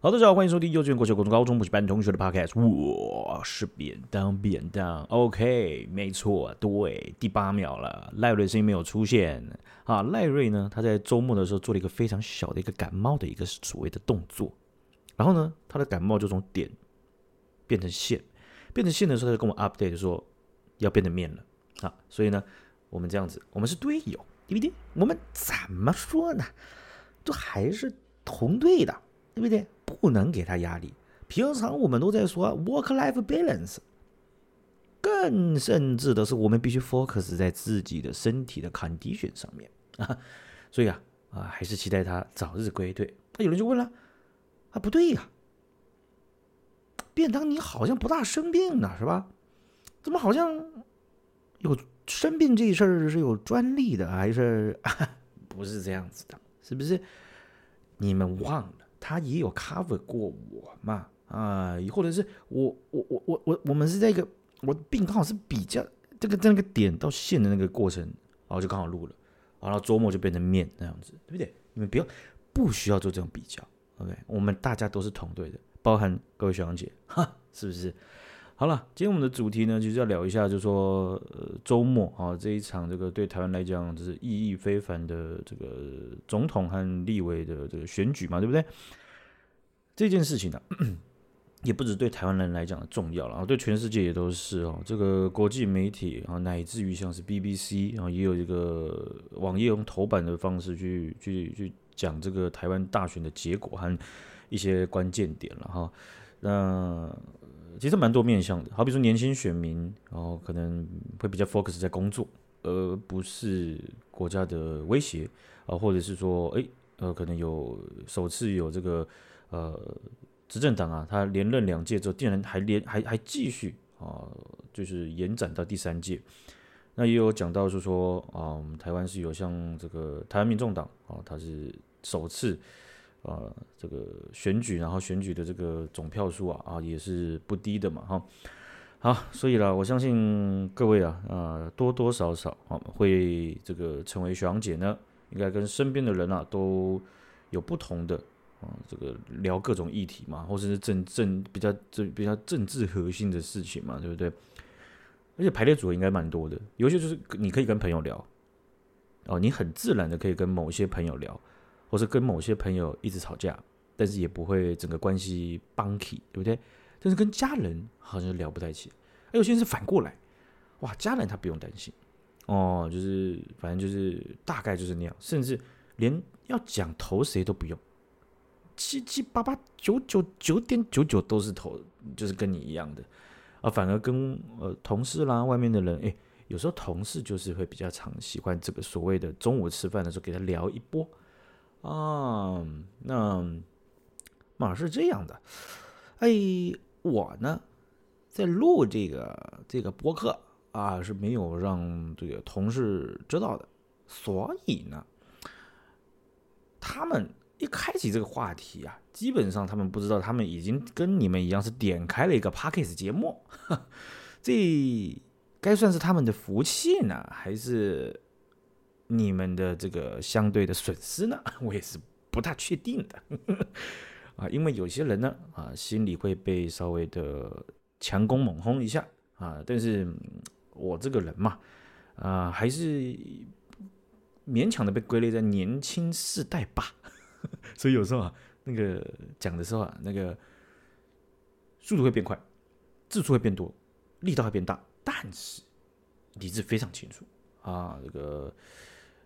好，大家好，欢迎收听幼稚园、国小、国中、高中补习班同学的 podcast。我是便当便当，OK，没错，对，第八秒了，赖瑞的声音没有出现啊。赖瑞呢，他在周末的时候做了一个非常小的一个感冒的一个所谓的动作，然后呢，他的感冒就从点变成线，变成线的时候，他就跟我 update 说要变成面了啊。所以呢，我们这样子，我们是队友，对不对？我们怎么说呢？都还是同队的，对不对？不能给他压力。平常我们都在说 work-life balance，更甚至的是，我们必须 focus 在自己的身体的 condition 上面啊。所以啊啊，还是期待他早日归队。那有人就问了，啊，不对呀，便当你好像不大生病呢，是吧？怎么好像有生病这事儿是有专利的，还是 不是这样子的？是不是？你们忘了？他也有 cover 过我嘛？啊，或者是我我我我我我们是在一个我病刚好是比较这个在那个点到线的那个过程，然后就刚好录了，然后周末就变成面那样子，对不对？你们不要不需要做这种比较，OK？我们大家都是同队的，包含各位学长姐，哈，是不是？好了，今天我们的主题呢，就是要聊一下，就是说，呃，周末啊，这一场这个对台湾来讲，就是意义非凡的这个总统和立委的这个选举嘛，对不对？这件事情呢，也不止对台湾人来讲重要了啊，对全世界也都是哦。这个国际媒体啊，乃至于像是 BBC 啊，也有一个网页用头版的方式去去去讲这个台湾大选的结果和一些关键点了哈。那其实蛮多面向的，好比说年轻选民，然后可能会比较 focus 在工作，而不是国家的威胁啊，或者是说，哎，呃，可能有首次有这个呃执政党啊，他连任两届之后，竟然还连还还继续啊，就是延展到第三届。那也有讲到就是说啊，我们台湾是有像这个台湾民众党啊，他是首次。呃，这个选举，然后选举的这个总票数啊啊也是不低的嘛哈。好，所以啦，我相信各位啊，呃，多多少少啊会这个成为学长姐呢，应该跟身边的人啊都有不同的啊这个聊各种议题嘛，或者是政政比较政比较政治核心的事情嘛，对不对？而且排列组合应该蛮多的，有些就是你可以跟朋友聊，哦，你很自然的可以跟某些朋友聊。或是跟某些朋友一直吵架，但是也不会整个关系崩起，对不对？但是跟家人好像聊不太起。哎，有些是反过来，哇，家人他不用担心哦，就是反正就是大概就是那样，甚至连要讲投谁都不用，七七八八九九九点九九都是投，就是跟你一样的啊。反而跟呃同事啦、外面的人，哎，有时候同事就是会比较常喜欢这个所谓的中午吃饭的时候给他聊一波。啊，那嘛是这样的，哎，我呢在录这个这个播客啊是没有让这个同事知道的，所以呢，他们一开启这个话题啊，基本上他们不知道，他们已经跟你们一样是点开了一个 Podcast 节目，这该算是他们的福气呢，还是？你们的这个相对的损失呢，我也是不大确定的。啊，因为有些人呢啊，心里会被稍微的强攻猛轰一下。啊，但是我这个人嘛啊，还是勉强的被归类在年轻世代吧，所以有时候啊，那个讲的时候啊，那个速度会变快，字数会变多，力道会变大，但是理智非常清楚。啊，这个。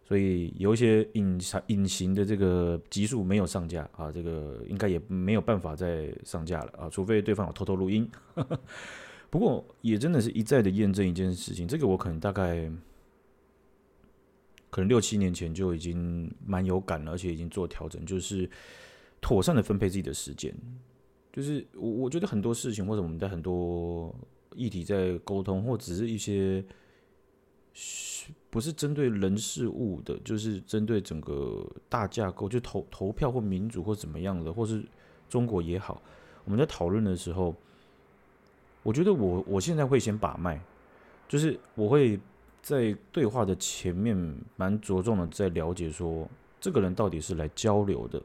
所以有一些隐藏隐形的这个集数没有上架啊，这个应该也没有办法再上架了啊，除非对方有偷偷录音。不过也真的是一再的验证一件事情，这个我可能大概可能六七年前就已经蛮有感了，而且已经做调整，就是妥善的分配自己的时间。就是我我觉得很多事情或者我们在很多议题在沟通，或只是一些。不是针对人事物的，就是针对整个大架构，就投投票或民主或怎么样的，或是中国也好，我们在讨论的时候，我觉得我我现在会先把脉，就是我会在对话的前面蛮着重的在了解说，这个人到底是来交流的，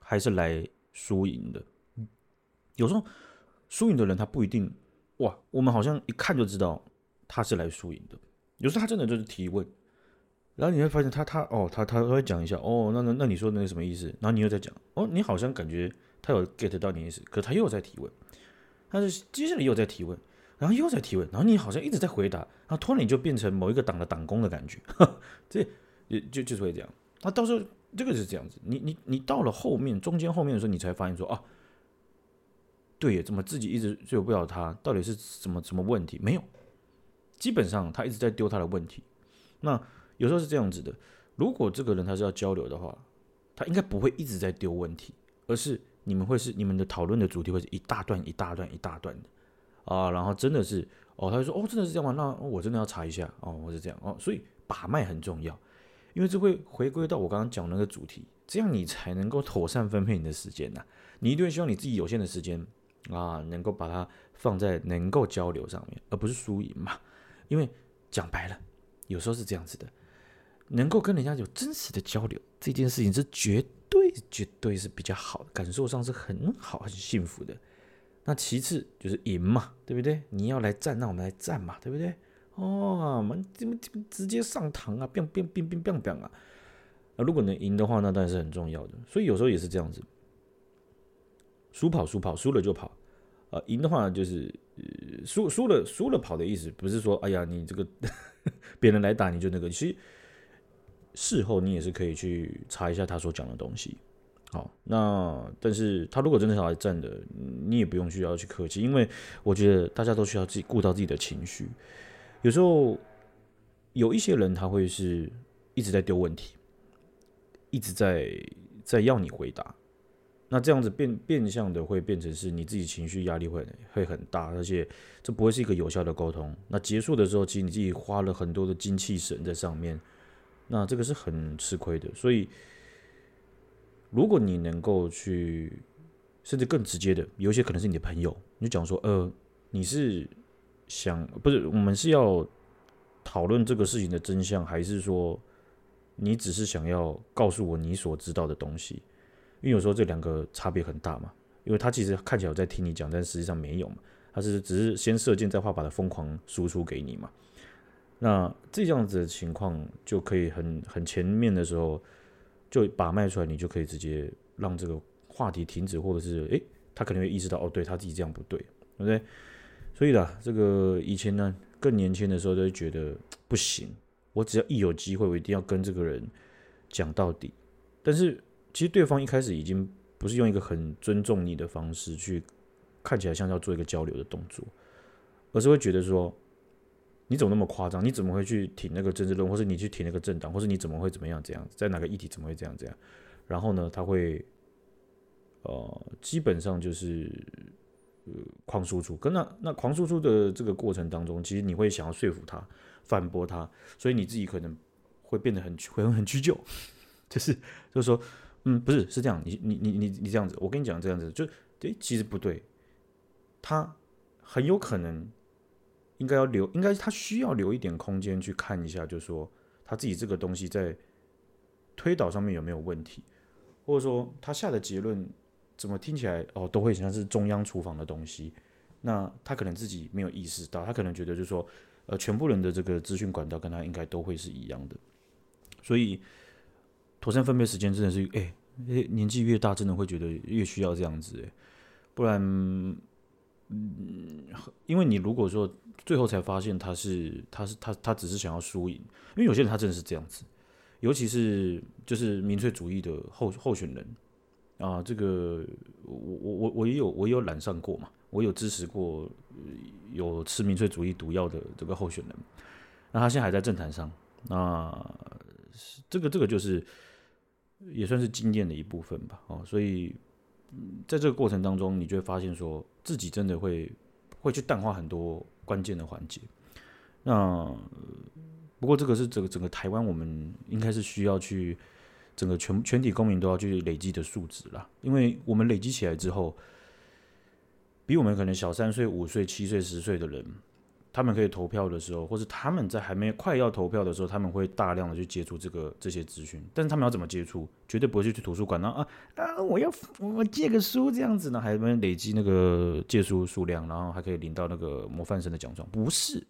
还是来输赢的。有时候输赢的人他不一定哇，我们好像一看就知道他是来输赢的。有时候他真的就是提问，然后你会发现他他哦他他会讲一下哦，那那那你说那个什么意思？然后你又在讲哦，你好像感觉他有 get 到你的意思，可他又在提问，他是接下来又在提问。然后又在提问，然后你好像一直在回答，然后突然你就变成某一个党的党工的感觉，这也就就是会这样。那到时候这个是这样子，你你你到了后面中间后面的时候，你才发现说啊，对耶，怎么自己一直追不了他？到底是什么什么问题？没有，基本上他一直在丢他的问题。那有时候是这样子的，如果这个人他是要交流的话，他应该不会一直在丢问题，而是你们会是你们的讨论的主题会是一大段一大段一大段的。啊，然后真的是哦，他就说哦，真的是这样吗？那我真的要查一下哦，我是这样哦，所以把脉很重要，因为这会回归到我刚刚讲那个主题，这样你才能够妥善分配你的时间呐。你一定会希望你自己有限的时间啊，能够把它放在能够交流上面，而不是输赢嘛。因为讲白了，有时候是这样子的，能够跟人家有真实的交流，这件事情是绝对绝对是比较好的，感受上是很好很幸福的。那其次就是赢嘛，对不对？你要来战，那我们来战嘛，对不对？哦，我们怎么怎么直接上膛啊？变变变变变变啊！啊，如果能赢的话，那当然是很重要的。所以有时候也是这样子，输跑输跑，输了就跑。啊，赢的话就是输输了输了跑的意思，不是说哎呀你这个 别人来打你就那个。其实事后你也是可以去查一下他所讲的东西。好，那但是他如果真的想来战的，你也不用需要去客气，因为我觉得大家都需要自己顾到自己的情绪。有时候有一些人他会是一直在丢问题，一直在在要你回答，那这样子变变相的会变成是你自己情绪压力会会很大，而且这不会是一个有效的沟通。那结束的时候，其实你自己花了很多的精气神在上面，那这个是很吃亏的，所以。如果你能够去，甚至更直接的，有些可能是你的朋友，你就讲说，呃，你是想不是我们是要讨论这个事情的真相，还是说你只是想要告诉我你所知道的东西？因为有时候这两个差别很大嘛，因为他其实看起来有在听你讲，但实际上没有嘛，他是只是先射箭再画靶的疯狂输出给你嘛。那这样子的情况就可以很很前面的时候。就把脉出来，你就可以直接让这个话题停止，或者是诶，他可能会意识到哦，对他自己这样不对，对不对？所以啦，这个以前呢，更年轻的时候都会觉得不行，我只要一有机会，我一定要跟这个人讲到底。但是其实对方一开始已经不是用一个很尊重你的方式去看起来像要做一个交流的动作，而是会觉得说。你怎么那么夸张？你怎么会去挺那个政治论，或是你去挺那个政党，或是你怎么会怎么样？这样在哪个议题怎么会这样这样？然后呢，他会呃，基本上就是呃，狂输出。跟那那狂输出的这个过程当中，其实你会想要说服他、反驳他，所以你自己可能会变得很会很屈就，就是就是说，嗯，不是是这样，你你你你你这样子，我跟你讲这样子，就诶，其实不对，他很有可能。应该要留，应该他需要留一点空间去看一下，就是说他自己这个东西在推导上面有没有问题，或者说他下的结论怎么听起来哦都会像是中央厨房的东西，那他可能自己没有意识到，他可能觉得就是说呃全部人的这个资讯管道跟他应该都会是一样的，所以妥善分配时间真的是哎，年纪越大真的会觉得越需要这样子哎，不然。嗯，因为你如果说最后才发现他是他是他他只是想要输赢，因为有些人他真的是这样子，尤其是就是民粹主义的候候选人啊，这个我我我我也有我也有揽上过嘛，我有支持过有吃民粹主义毒药的这个候选人，那他现在还在政坛上，那这个这个就是也算是经验的一部分吧，哦，所以。在这个过程当中，你就会发现说自己真的会会去淡化很多关键的环节。那不过这个是整个整个台湾，我们应该是需要去整个全全体公民都要去累积的素质啦。因为我们累积起来之后，比我们可能小三岁、五岁、七岁、十岁的人，他们可以投票的时候，或是他们在还没快要投票的时候，他们会大量的去接触这个这些资讯。但是他们要怎么接触？绝对不会去去图书馆呢啊啊！我要我借个书这样子呢，还没累积那个借书数量，然后还可以领到那个模范生的奖状？不是，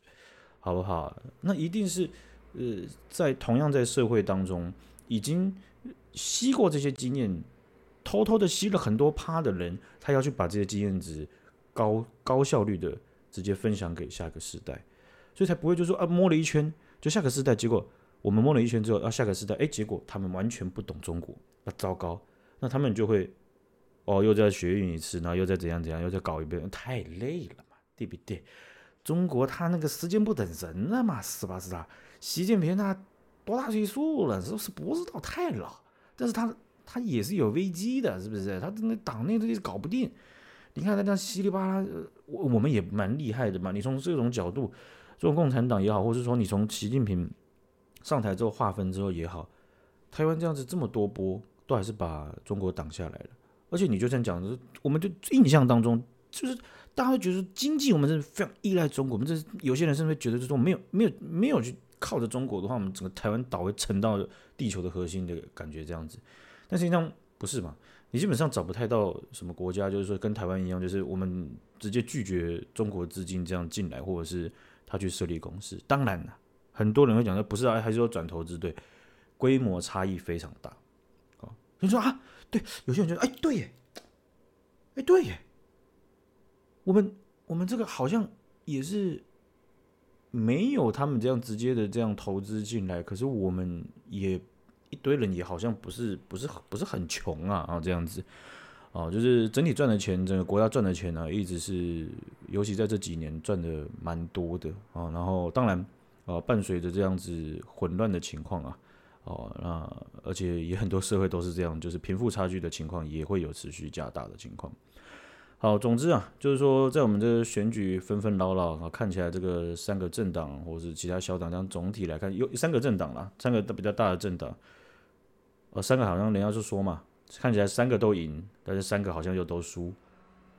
好不好？那一定是呃，在同样在社会当中已经吸过这些经验，偷偷的吸了很多趴的人，他要去把这些经验值高高效率的。直接分享给下个世代，所以才不会就说啊摸了一圈就下个世代，结果我们摸了一圈之后，啊下个世代，哎，结果他们完全不懂中国，那糟糕，那他们就会哦又再学运一次，然后又再怎样怎样，又再搞一遍，太累了嘛，对不对？中国他那个时间不等人了嘛，是吧？是吧？习近平他多大岁数了？是不是不知道太老，但是他他也是有危机的，是不是？他那党内都搞不定。你看他这样稀里巴拉，我我们也蛮厉害的嘛。你从这种角度，做共产党也好，或者说你从习近平上台之后划分之后也好，台湾这样子这么多波，都还是把中国挡下来了。而且你就这样讲，我们就印象当中，就是大家会觉得经济我们是非常依赖中国，我们这有些人甚至会觉得，就是说没有没有没有去靠着中国的话，我们整个台湾岛会沉到地球的核心的感觉这样子。但实际上不是嘛？你基本上找不太到什么国家，就是说跟台湾一样，就是我们直接拒绝中国资金这样进来，或者是他去设立公司。当然了，很多人会讲说不是啊，还是说转投资，对，规模差异非常大。啊，你说啊，对，有些人觉得，哎，对耶，哎，对耶，我们我们这个好像也是没有他们这样直接的这样投资进来，可是我们也。一堆人也好像不是不是不是很穷啊啊这样子，哦，就是整体赚的钱，整个国家赚的钱呢，一直是，尤其在这几年赚的蛮多的啊。然后当然，呃，伴随着这样子混乱的情况啊，哦，那而且也很多社会都是这样，就是贫富差距的情况也会有持续加大的情况。好，总之啊，就是说在我们这个选举纷纷扰扰啊，看起来这个三个政党或是其他小党，这样总体来看有三个政党啦，三个比较大的政党。呃，三个好像人家就说嘛，看起来三个都赢，但是三个好像又都输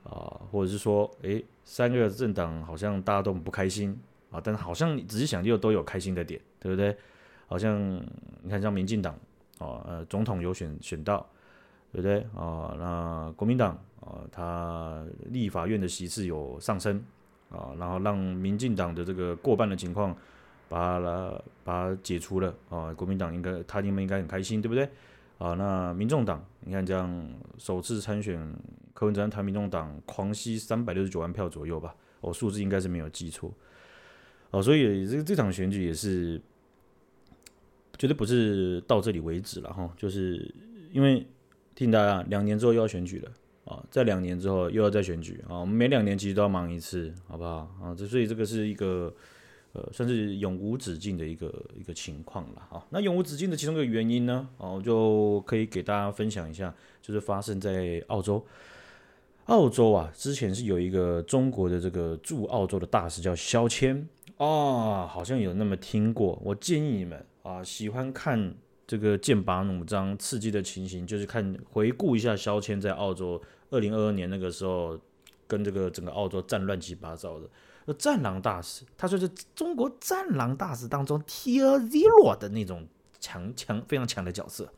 啊，或者是说，诶，三个政党好像大家都很不开心啊，但是好像你仔细想又都有开心的点，对不对？好像你看像民进党啊，呃，总统有选选到，对不对啊？那国民党啊，他立法院的席次有上升啊，然后让民进党的这个过半的情况。把它把它解除了啊！国民党应该他你们应该很开心，对不对？啊，那民众党你看这样首次参选柯文哲谈民众党狂吸三百六十九万票左右吧，哦，数字应该是没有记错哦，所以这这场选举也是绝对不是到这里为止了哈，就是因为提醒大家两年之后又要选举了啊，在两年之后又要再选举啊，我们每两年其实都要忙一次，好不好啊？这所以这个是一个。呃，算是永无止境的一个一个情况了啊。那永无止境的其中一个原因呢，哦，就可以给大家分享一下，就是发生在澳洲。澳洲啊，之前是有一个中国的这个驻澳洲的大使叫肖谦啊，好像有那么听过。我建议你们啊，喜欢看这个剑拔弩张、刺激的情形，就是看回顾一下肖谦在澳洲二零二二年那个时候跟这个整个澳洲战乱七八糟的。战狼大使，他说是中国战狼大使当中 Tier Zero 的那种强强非常强的角色。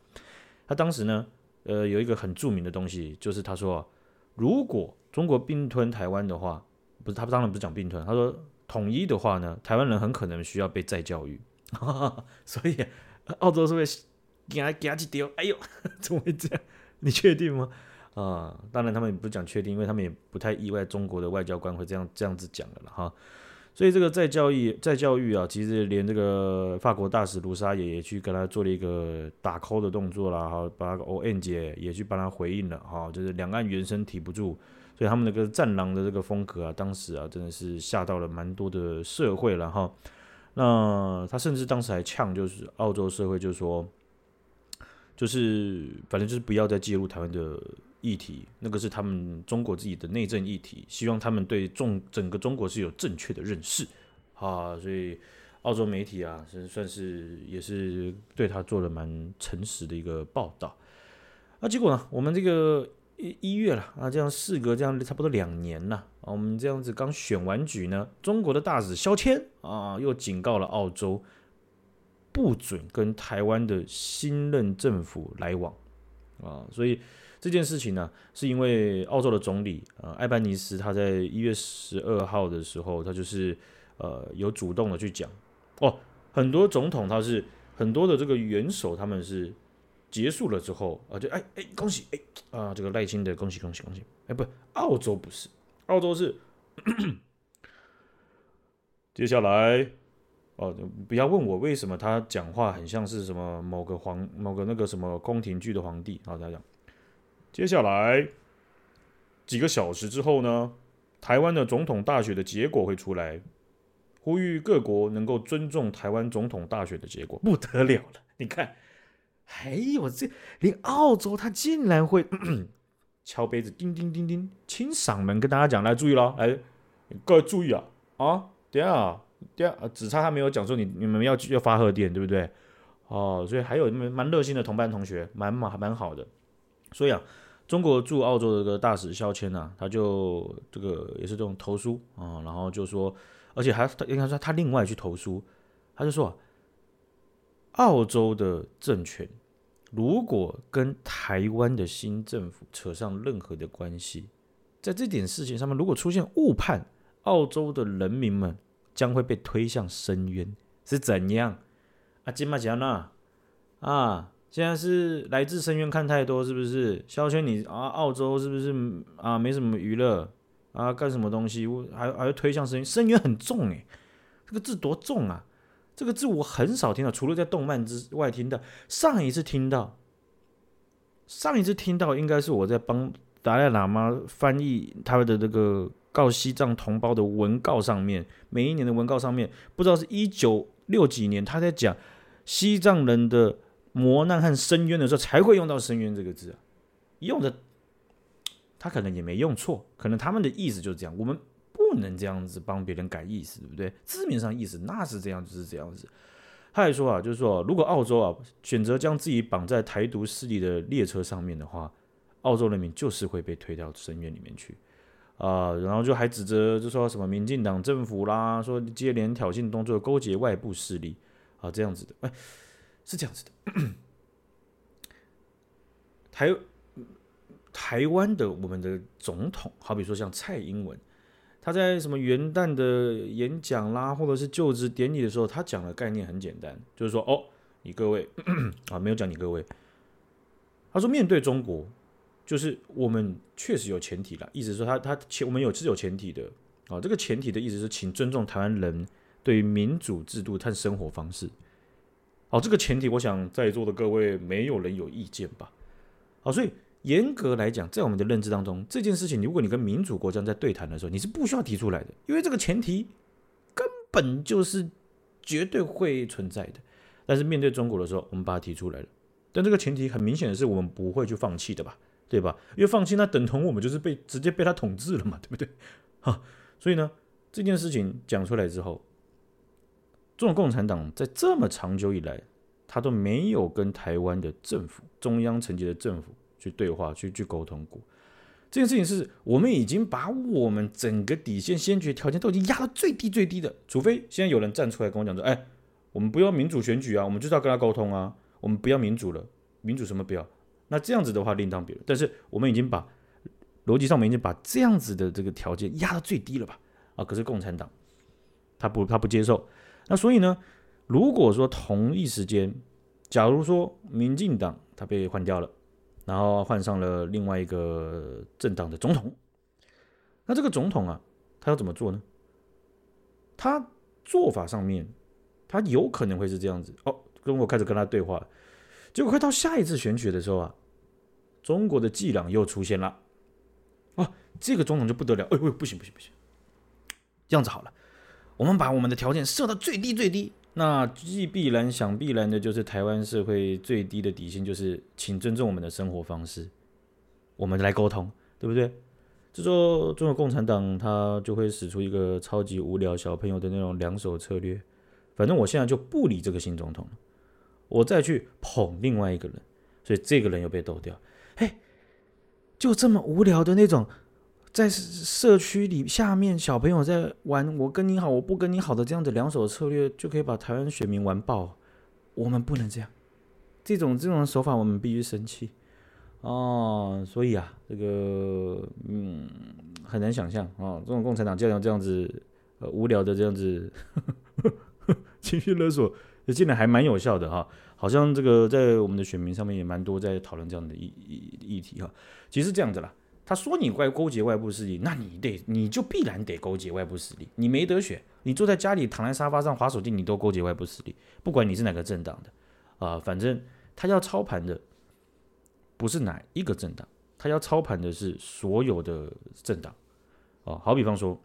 他当时呢，呃，有一个很著名的东西，就是他说，如果中国并吞台湾的话，不是他当然不是讲并吞，他说统一的话呢，台湾人很可能需要被再教育。所以澳洲是会给他给他去丢，哎呦，怎么会这样？你确定吗？啊，当然他们也不讲确定，因为他们也不太意外中国的外交官会这样这样子讲的了哈。所以这个再教育再教育啊，其实连这个法国大使卢沙也也去跟他做了一个打 call 的动作了哈，把那个 ON 姐也去帮他回应了哈，就是两岸猿声啼不住，所以他们那个战狼的这个风格啊，当时啊真的是吓到了蛮多的社会了哈。那他甚至当时还呛，就是澳洲社会就是说，就是反正就是不要再介入台湾的。议题，那个是他们中国自己的内政议题，希望他们对中整个中国是有正确的认识啊，所以澳洲媒体啊，是算是也是对他做了蛮诚实的一个报道。那结果呢，我们这个一一月了啊，这样事隔这样差不多两年了啊，我们这样子刚选完举呢，中国的大使肖谦啊又警告了澳洲，不准跟台湾的新任政府来往啊，所以这件事情呢，是因为澳洲的总理呃艾班尼斯他在一月十二号的时候，他就是呃有主动的去讲哦，很多总统他是很多的这个元首他们是。结束了之后啊，就哎哎，恭喜哎啊，这个赖清德恭喜恭喜恭喜哎，不，澳洲不是，澳洲是 接下来哦，不要问我为什么他讲话很像是什么某个皇某个那个什么宫廷剧的皇帝。好，大家讲，接下来几个小时之后呢，台湾的总统大选的结果会出来，呼吁各国能够尊重台湾总统大选的结果，不得了了，你看。还有这，连澳洲他竟然会 敲杯子，叮叮叮叮，清嗓门跟大家讲，来注意了，来各位注意啊啊，等下等下，只差他没有讲说你你们要要发贺电，对不对？哦，所以还有蛮热心的同班同学，蛮蛮蛮好的。所以啊，中国驻澳洲的这个大使肖谦啊，他就这个也是这种投书啊，然后就说，而且还他应该说他另外去投书，他就说，澳洲的政权。如果跟台湾的新政府扯上任何的关系，在这点事情上面，如果出现误判，澳洲的人民们将会被推向深渊，是怎样？啊，金马奖呢？啊，现在是来自深渊看太多，是不是？肖谦你啊，澳洲是不是啊？没什么娱乐啊，干什么东西？还还会推向深渊？深渊很重诶，这个字多重啊！这个字我很少听到，除了在动漫之外听到。上一次听到，上一次听到应该是我在帮达赖喇嘛翻译他的这个告西藏同胞的文告上面，每一年的文告上面，不知道是一九六几年他在讲西藏人的磨难和深渊的时候，才会用到“深渊”这个字啊。用的他可能也没用错，可能他们的意思就是这样。我们。不能这样子帮别人改意思，对不对？字面上意思那是这样，就是这样子。他还说啊，就是说，如果澳洲啊选择将自己绑在台独势力的列车上面的话，澳洲人民就是会被推到深渊里面去啊、然后就还指责，就说什么民进党政府啦，说接连挑衅动作，勾结外部势力啊，这样子的。哎，是这样子的。台台湾的我们的总统，好比说像蔡英文。他在什么元旦的演讲啦，或者是就职典礼的时候，他讲的概念很简单，就是说，哦，你各位 啊，没有讲你各位，他说面对中国，就是我们确实有前提了，意思说他他前我们有是有前提的啊，这个前提的意思是，请尊重台湾人对于民主制度和生活方式，好，这个前提，我想在座的各位没有人有意见吧？好，所以。严格来讲，在我们的认知当中，这件事情，如果你跟民主国家在对谈的时候，你是不需要提出来的，因为这个前提根本就是绝对会存在的。但是面对中国的时候，我们把它提出来了，但这个前提很明显的是，我们不会去放弃的吧？对吧？因为放弃那等同我们就是被直接被他统治了嘛，对不对？哈，所以呢，这件事情讲出来之后，中国共产党在这么长久以来，他都没有跟台湾的政府、中央层级的政府。去对话，去去沟通过，这件事情是我们已经把我们整个底线、先决条件都已经压到最低最低的，除非现在有人站出来跟我讲说：“哎，我们不要民主选举啊，我们就是要跟他沟通啊，我们不要民主了，民主什么不要？”那这样子的话另当别论。但是我们已经把逻辑上，我们已经把这样子的这个条件压到最低了吧？啊，可是共产党他不他不接受。那所以呢，如果说同一时间，假如说民进党他被换掉了。然后换上了另外一个政党的总统，那这个总统啊，他要怎么做呢？他做法上面，他有可能会是这样子哦。跟我开始跟他对话，结果快到下一次选举的时候啊，中国的伎俩又出现了。哦，这个总统就不得了，哎呦，不行不行不行，这样子好了，我们把我们的条件设到最低最低。那既必然想必然的就是台湾社会最低的底线，就是请尊重我们的生活方式，我们来沟通，对不对？这时候中国共产党他就会使出一个超级无聊小朋友的那种两手策略，反正我现在就不理这个新总统了，我再去捧另外一个人，所以这个人又被斗掉。嘿，就这么无聊的那种，在社区里下面小朋友在玩，我跟你好，我不跟你好的这样子两手策略，就可以把台湾选民玩爆。我们不能这样，这种这种手法我们必须生气哦。所以啊，这个嗯很难想象啊，这种共产党这样这样子呃无聊的这样子呵呵情绪勒索，也竟然还蛮有效的哈。好像这个在我们的选民上面也蛮多在讨论这样的议议议题哈。其实这样子啦，他说你怪勾结外部势力，那你得你就必然得勾结外部势力，你没得选。你坐在家里躺在沙发上划手机，你都勾结外部势力，不管你是哪个政党的啊、反正他要操盘的不是哪一个政党，他要操盘的是所有的政党啊。好比方说。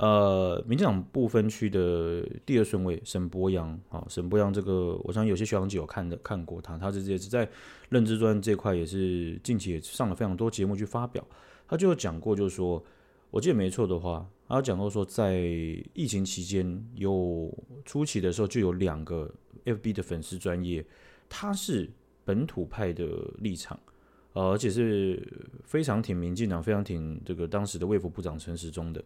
呃，民进党不分区的第二顺位沈伯洋啊，沈伯洋这个，我相信有些学长姐有看的看过他，他这也是在认知专这块也是近期也上了非常多节目去发表，他就有讲过，就是说，我记得没错的话，他讲过说，在疫情期间有初期的时候就有两个 FB 的粉丝专业，他是本土派的立场，呃，而且是非常挺民进党，非常挺这个当时的卫福部长陈时中的。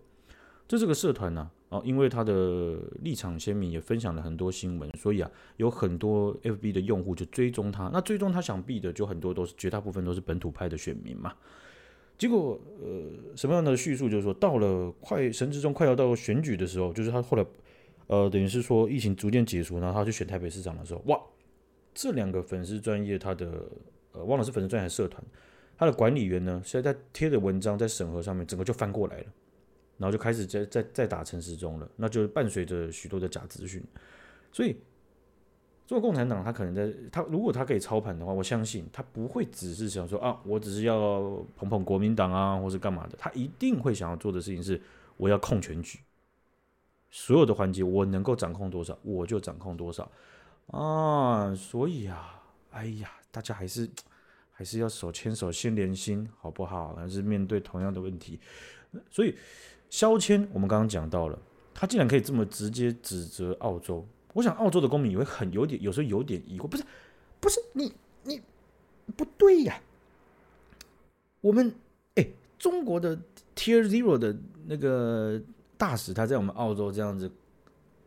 这这个社团呢，啊，因为他的立场鲜明，也分享了很多新闻，所以啊，有很多 FB 的用户就追踪他。那追踪他想必的就很多都是绝大部分都是本土派的选民嘛。结果呃，什么样的叙述就是说，到了快神之中快要到选举的时候，就是他后来呃，等于是说疫情逐渐结束，然后他去选台北市长的时候，哇，这两个粉丝专业他的呃，忘了是粉丝专业还是社团，他的管理员呢，现在在贴的文章在审核上面，整个就翻过来了。然后就开始在在在打陈时中了，那就伴随着许多的假资讯，所以做共产党，他可能在他如果他可以操盘的话，我相信他不会只是想说啊，我只是要捧捧国民党啊，或是干嘛的，他一定会想要做的事情是，我要控全局，所有的环节我能够掌控多少，我就掌控多少啊，所以啊，哎呀，大家还是还是要手牵手心连心，好不好？还是面对同样的问题，所以。肖谦，我们刚刚讲到了，他竟然可以这么直接指责澳洲。我想澳洲的公民也会很有点，有时候有点疑惑，不是，不是你你不对呀、我们哎，中国的 Tier Zero 的那个大使，他在我们澳洲这样子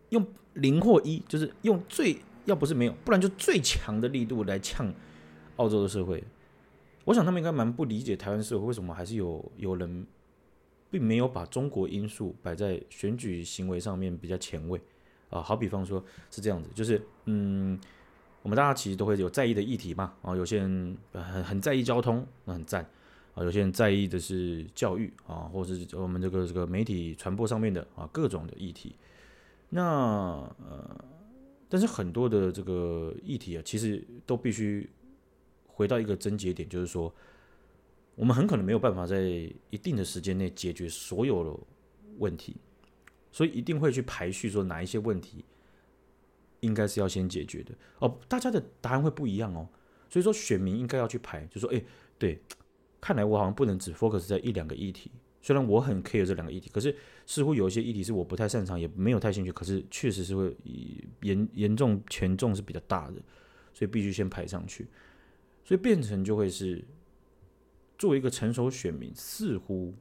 用零或一，就是用最要不是没有，不然就最强的力度来呛澳洲的社会。我想他们应该蛮不理解台湾社会为什么还是有有人。并没有把中国因素摆在选举行为上面比较前卫啊，好比方说是这样子，就是嗯，我们大家其实都会有在意的议题嘛啊，有些人很很在意交通，那很赞啊，有些人在意的是教育啊，或者是我们这个这个媒体传播上面的啊各种的议题，那呃，但是很多的这个议题啊，其实都必须回到一个症结点，就是说。我们很可能没有办法在一定的时间内解决所有的问题，所以一定会去排序，说哪一些问题应该是要先解决的哦。大家的答案会不一样哦，所以说选民应该要去排，就说，哎，对，看来我好像不能只 focus 在一两个议题。虽然我很 care 这两个议题，可是似乎有一些议题是我不太擅长，也没有太兴趣，可是确实是会严严重权重是比较大的，所以必须先排上去，所以变成就会是。作为一个成熟选民，似乎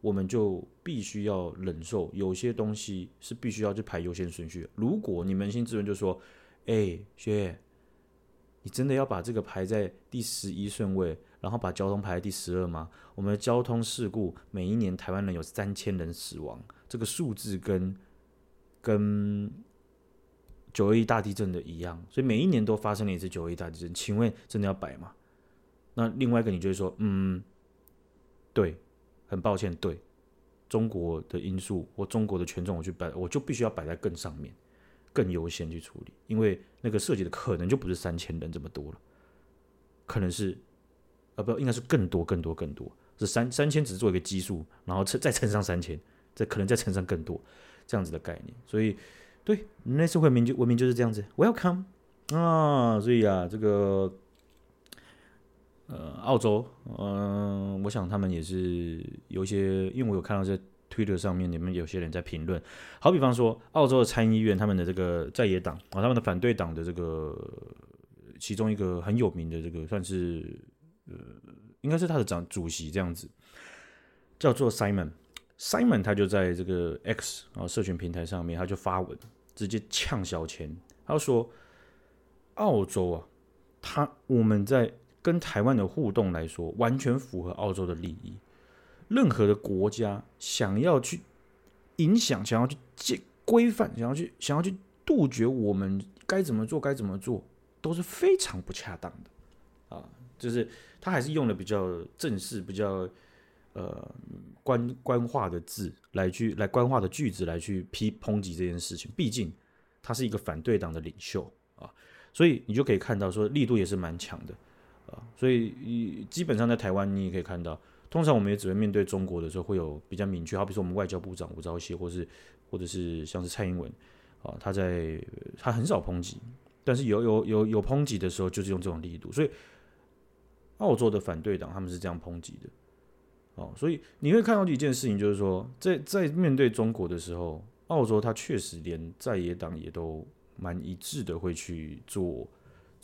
我们就必须要忍受有些东西是必须要去排优先顺序。如果你扪心自问，就说：“哎，薛，你真的要把这个排在第十一顺位，然后把交通排在第十二吗？”我们的交通事故每一年台湾人有三千人死亡，这个数字跟跟九二一大地震的一样，所以每一年都发生了一次九二一大地震。请问，真的要摆吗？那另外一个，你就会说，嗯，对，很抱歉，对，中国的因素或中国的权重，我去摆，我就必须要摆在更上面，更优先去处理，因为那个涉及的可能就不是三千人这么多了，可能是，啊不，应该是更多更多更多，是三三千只是做一个基数，然后乘再乘上三千，再可能再乘上更多这样子的概念，所以对，人类社会文明就文明就是这样子，Welcome 啊，所以啊，这个。呃，澳洲，嗯、我想他们也是有一些，因为我有看到在 Twitter 上面，你们有些人在评论，好比方说，澳洲的参议院他们的这个在野党啊，他们的反对党的这个其中一个很有名的这个算是呃应该是他的长主席这样子，叫做 Simon。Simon 他就在这个 X 啊社群平台上面，他就发文直接呛小钱，他说澳洲啊，他我们在跟台湾的互动来说，完全符合澳洲的利益。任何的国家想要去影响，想要去规规范，想要去想要去杜绝我们该怎么做该怎么做，都是非常不恰当的啊！就是他还是用了比较正式、比较呃官官话的字来去来官话的句子来去批抨击这件事情。毕竟他是一个反对党的领袖啊，所以你就可以看到说力度也是蛮强的啊。所以基本上在台湾你也可以看到。通常我们也只会面对中国的时候会有比较明确，好比说我们外交部长吴钊燮，或是或者是像是蔡英文啊，他在他很少抨击，但是有有有有抨击的时候，就是用这种力度。所以澳洲的反对党他们是这样抨击的，哦，所以你会看到一件事情，就是说在在面对中国的时候，澳洲他确实连在野党也都蛮一致的会去做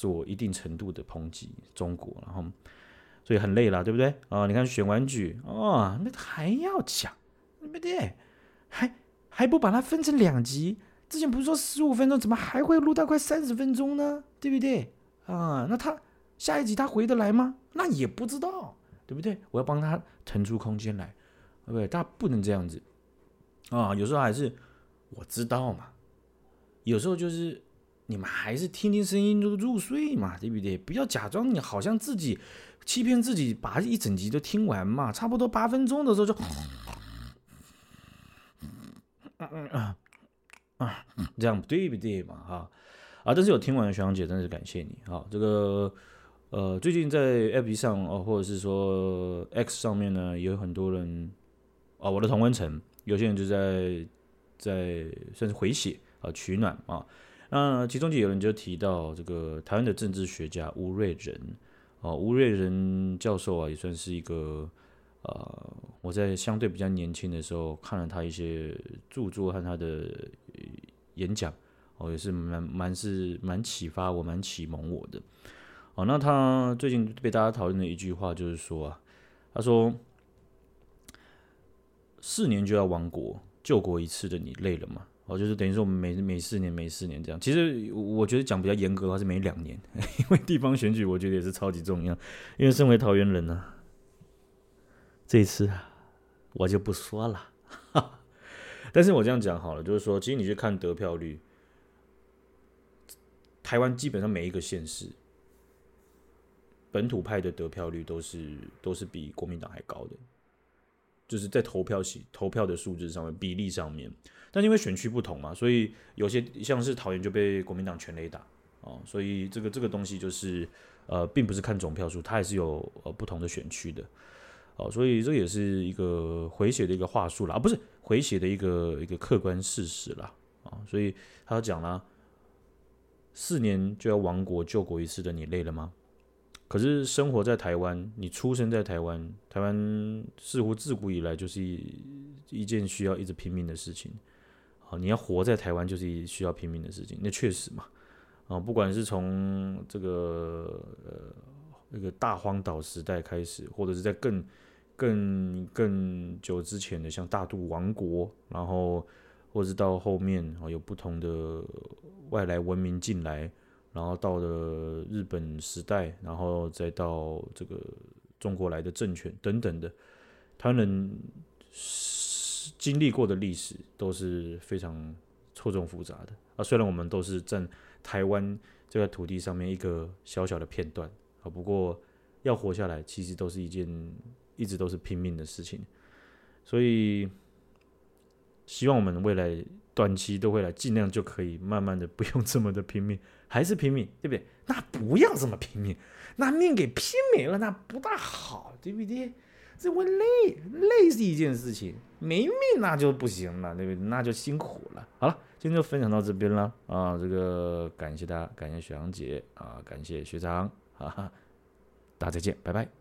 做一定程度的抨击中国，然后。所以很累了，对不对啊？你看选完举哦，那还要讲，对不对？还还不把它分成两集？之前不是说十五分钟，怎么还会录到快三十分钟呢？对不对啊？那他下一集他回得来吗？那也不知道，对不对？我要帮他腾出空间来，对不对？大家不能这样子啊！有时候还是我知道嘛，有时候就是你们还是听听声音就入睡嘛，对不对？不要假装你好像自己。欺骗自己，把一整集都听完嘛，差不多八分钟的时候就，嗯嗯啊啊，这样对不对嘛？哈啊，但是有听完的学长姐，真的是感谢你啊！这个呃，最近在 App 上哦，或者是说 X 上面呢，也有很多人啊，我的同温层，有些人就在在算是回血啊，取暖啊。那其中就有人就提到这个台湾的政治学家吴瑞仁。哦，吴瑞仁教授啊，也算是一个呃，我在相对比较年轻的时候看了他一些著作和他的演讲，哦，也是蛮蛮是蛮启发我，蛮启蒙我的。哦，那他最近被大家讨论的一句话就是说啊，他说四年就要亡国，救国一次的你累了吗？哦，就是等于说我们每每四年每四年这样，其实我觉得讲比较严格的话是每两年，因为地方选举我觉得也是超级重要。因为身为桃园人呢、啊，这一次我就不说了，但是我这样讲好了，就是说，其实你去看得票率，台湾基本上每一个县市本土派的得票率都是都是比国民党还高的。就是在投票席投票的数字上面比例上面，但因为选区不同嘛，所以有些像是桃园就被国民党全垒打哦，所以这个这个东西就是呃，并不是看总票数，它还是有呃不同的选区的哦，所以这也是一个回血的一个话术啦，啊不是回血的一个一个客观事实啦啊，所以他讲了，四年就要亡国救国一次的，你累了吗？可是生活在台湾，你出生在台湾，台湾似乎自古以来就是一一件需要一直拼命的事情。好，你要活在台湾就是需要拼命的事情，那确实嘛。啊，不管是从这个呃那个大荒岛时代开始，或者是在更更更久之前的，像大肚王国，然后或者是到后面啊有不同的外来文明进来。然后到了日本时代，然后再到这个中国来的政权等等的，他们经历过的历史都是非常错综复杂的啊。虽然我们都是在台湾这个土地上面一个小小的片段啊，不过要活下来，其实都是一件一直都是拼命的事情。所以希望我们未来短期都会来，尽量就可以慢慢的不用这么的拼命。还是拼命，对不对？那不要这么拼命，那命给拼没了，那不大好，对不对？这会累，累是一件事情，没命那就不行了，对不对？那就辛苦了。好了，今天就分享到这边了啊！这个感谢大家，感谢雪阳姐啊，感谢学长，哈哈，大家再见，拜拜。